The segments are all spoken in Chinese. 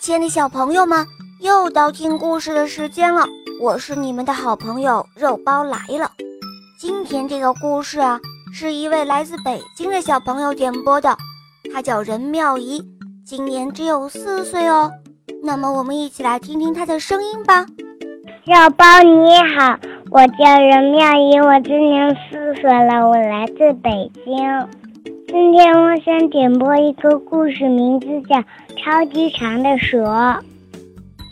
亲爱的小朋友们，又到听故事的时间了。我是你们的好朋友肉包来了。今天这个故事啊，是一位来自北京的小朋友点播的，他叫任妙仪，今年只有四岁哦。那么我们一起来听听他的声音吧。肉包你好，我叫任妙仪，我今年四岁了，我来自北京。今天我想点播一个故事，名字叫《超级长的蛇》。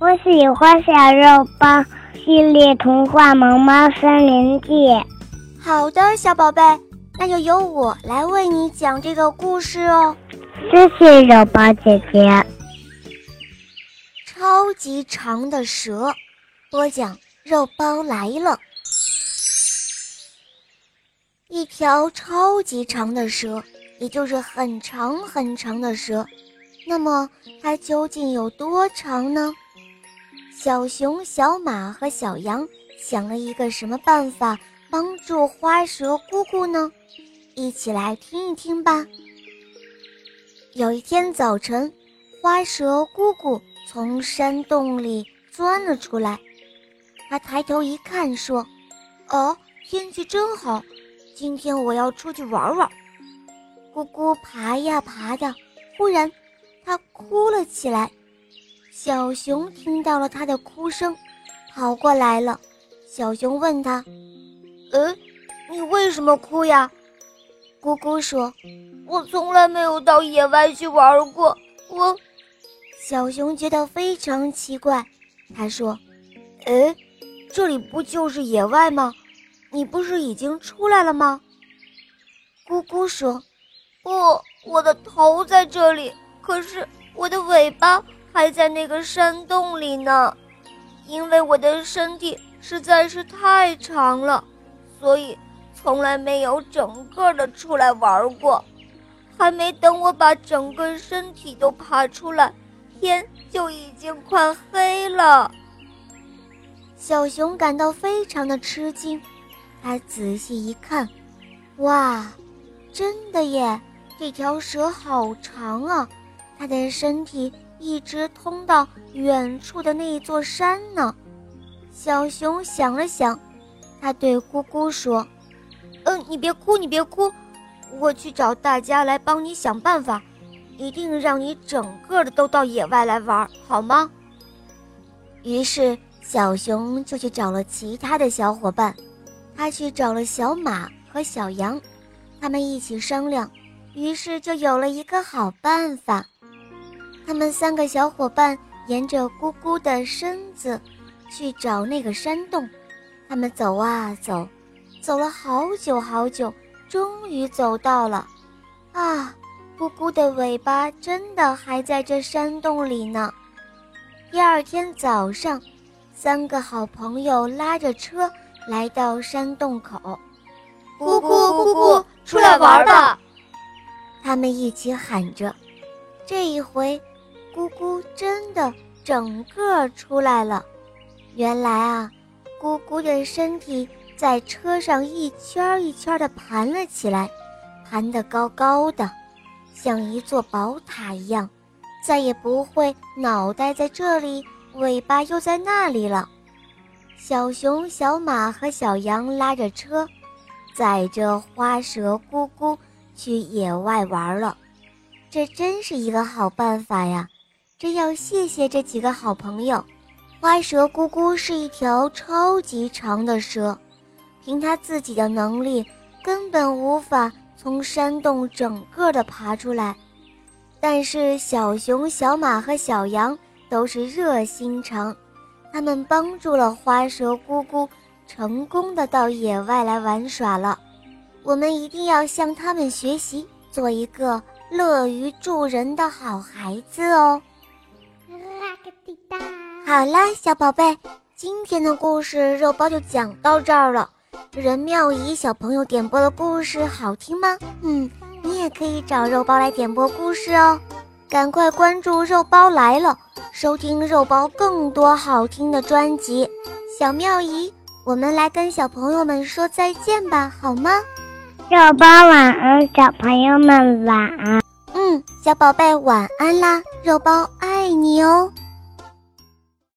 我喜欢小肉包系列童话《萌猫森林记》。好的，小宝贝，那就由我来为你讲这个故事哦。谢谢肉包姐姐。超级长的蛇，播讲肉包来了。一条超级长的蛇。也就是很长很长的蛇，那么它究竟有多长呢？小熊、小马和小羊想了一个什么办法帮助花蛇姑姑呢？一起来听一听吧。有一天早晨，花蛇姑姑从山洞里钻了出来，她抬头一看，说：“哦，天气真好，今天我要出去玩玩。”咕咕爬呀爬的，忽然，它哭了起来。小熊听到了它的哭声，跑过来了。小熊问它：“呃，你为什么哭呀？”咕咕说：“我从来没有到野外去玩过。”我，小熊觉得非常奇怪。他说：“哎，这里不就是野外吗？你不是已经出来了吗？”咕咕说。不，我的头在这里，可是我的尾巴还在那个山洞里呢。因为我的身体实在是太长了，所以从来没有整个的出来玩过。还没等我把整个身体都爬出来，天就已经快黑了。小熊感到非常的吃惊，他仔细一看，哇，真的耶！这条蛇好长啊，它的身体一直通到远处的那一座山呢。小熊想了想，他对咕咕说：“嗯，你别哭，你别哭，我去找大家来帮你想办法，一定让你整个的都到野外来玩，好吗？”于是小熊就去找了其他的小伙伴，他去找了小马和小羊，他们一起商量。于是就有了一个好办法，他们三个小伙伴沿着咕咕的身子去找那个山洞。他们走啊走，走了好久好久，终于走到了。啊，咕咕的尾巴真的还在这山洞里呢。第二天早上，三个好朋友拉着车来到山洞口。咕咕咕咕，出来玩吧！他们一起喊着，这一回，咕咕真的整个出来了。原来啊，咕咕的身体在车上一圈一圈的盘了起来，盘得高高的，像一座宝塔一样，再也不会脑袋在这里，尾巴又在那里了。小熊、小马和小羊拉着车，载着花蛇咕咕。去野外玩了，这真是一个好办法呀！真要谢谢这几个好朋友。花蛇姑姑是一条超级长的蛇，凭它自己的能力，根本无法从山洞整个的爬出来。但是小熊、小马和小羊都是热心肠，他们帮助了花蛇姑姑，成功的到野外来玩耍了。我们一定要向他们学习，做一个乐于助人的好孩子哦。好啦，小宝贝，今天的故事肉包就讲到这儿了。任妙仪小朋友点播的故事好听吗？嗯，你也可以找肉包来点播故事哦。赶快关注肉包来了，收听肉包更多好听的专辑。小妙仪，我们来跟小朋友们说再见吧，好吗？肉包晚安，小朋友们晚安。嗯，小宝贝晚安啦，肉包爱你哦。